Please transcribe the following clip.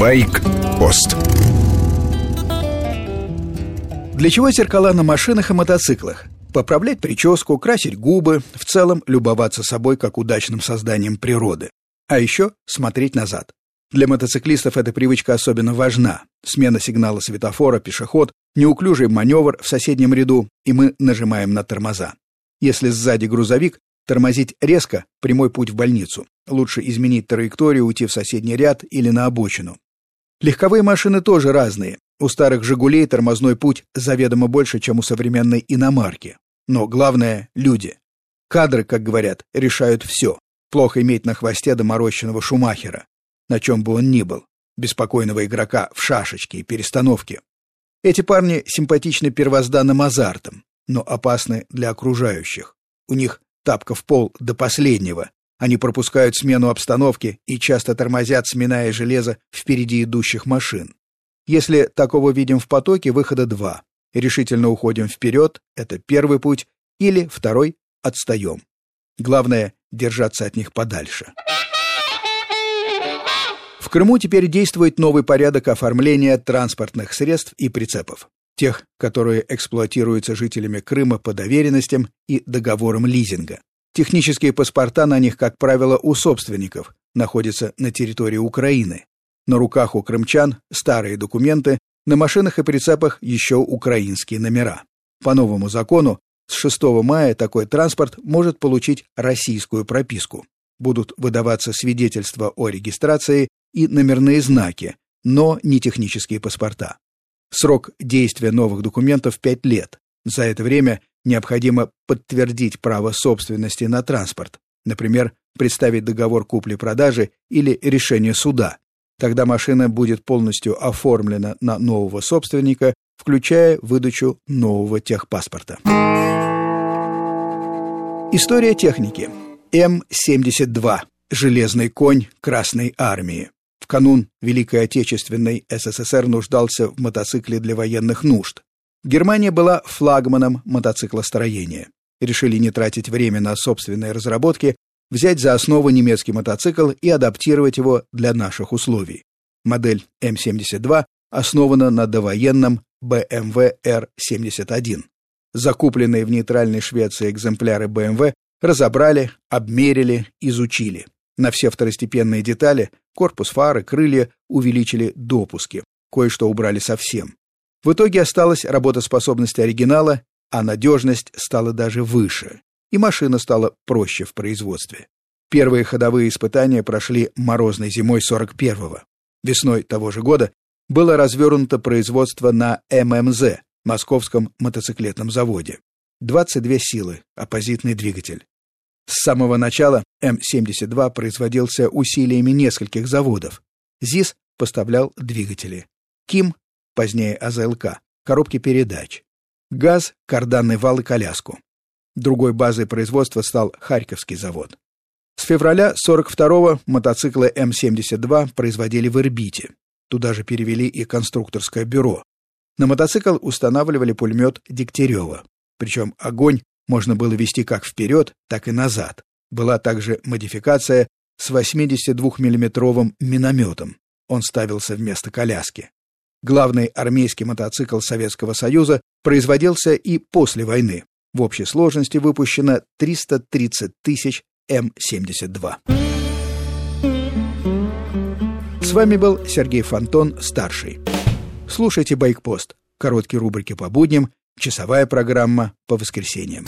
Байк-пост Для чего зеркала на машинах и мотоциклах? Поправлять прическу, красить губы, в целом любоваться собой как удачным созданием природы. А еще смотреть назад. Для мотоциклистов эта привычка особенно важна. Смена сигнала светофора, пешеход, неуклюжий маневр в соседнем ряду, и мы нажимаем на тормоза. Если сзади грузовик, тормозить резко – прямой путь в больницу. Лучше изменить траекторию, уйти в соседний ряд или на обочину. Легковые машины тоже разные. У старых «Жигулей» тормозной путь заведомо больше, чем у современной иномарки. Но главное – люди. Кадры, как говорят, решают все. Плохо иметь на хвосте доморощенного Шумахера, на чем бы он ни был, беспокойного игрока в шашечке и перестановке. Эти парни симпатичны первозданным азартом, но опасны для окружающих. У них тапка в пол до последнего. Они пропускают смену обстановки и часто тормозят, сминая железо впереди идущих машин. Если такого видим в потоке, выхода два. Решительно уходим вперед, это первый путь, или второй — отстаем. Главное — держаться от них подальше. В Крыму теперь действует новый порядок оформления транспортных средств и прицепов. Тех, которые эксплуатируются жителями Крыма по доверенностям и договорам лизинга. Технические паспорта на них, как правило, у собственников, находятся на территории Украины. На руках у крымчан старые документы, на машинах и прицепах еще украинские номера. По новому закону с 6 мая такой транспорт может получить российскую прописку. Будут выдаваться свидетельства о регистрации и номерные знаки, но не технические паспорта. Срок действия новых документов 5 лет. За это время необходимо подтвердить право собственности на транспорт, например, представить договор купли-продажи или решение суда, Тогда машина будет полностью оформлена на нового собственника, включая выдачу нового техпаспорта. История техники. М-72. Железный конь Красной Армии. В канун Великой Отечественной СССР нуждался в мотоцикле для военных нужд. Германия была флагманом мотоциклостроения. Решили не тратить время на собственные разработки, взять за основу немецкий мотоцикл и адаптировать его для наших условий. Модель М72 основана на довоенном BMW R71. Закупленные в нейтральной Швеции экземпляры BMW разобрали, обмерили, изучили. На все второстепенные детали корпус фары, крылья увеличили допуски, кое-что убрали совсем. В итоге осталась работоспособность оригинала, а надежность стала даже выше и машина стала проще в производстве. Первые ходовые испытания прошли морозной зимой 41-го. Весной того же года было развернуто производство на ММЗ, Московском мотоциклетном заводе. 22 силы, оппозитный двигатель. С самого начала М-72 производился усилиями нескольких заводов. ЗИС поставлял двигатели. КИМ, позднее АЗЛК, коробки передач. ГАЗ, карданный вал и коляску. Другой базой производства стал Харьковский завод. С февраля 42-го мотоциклы М-72 производили в Ирбите. Туда же перевели и конструкторское бюро. На мотоцикл устанавливали пулемет Дегтярева. Причем огонь можно было вести как вперед, так и назад. Была также модификация с 82 миллиметровым минометом. Он ставился вместо коляски. Главный армейский мотоцикл Советского Союза производился и после войны. В общей сложности выпущено 330 тысяч М-72. С вами был Сергей Фонтон, старший. Слушайте «Байкпост». Короткие рубрики по будням, часовая программа по воскресеньям.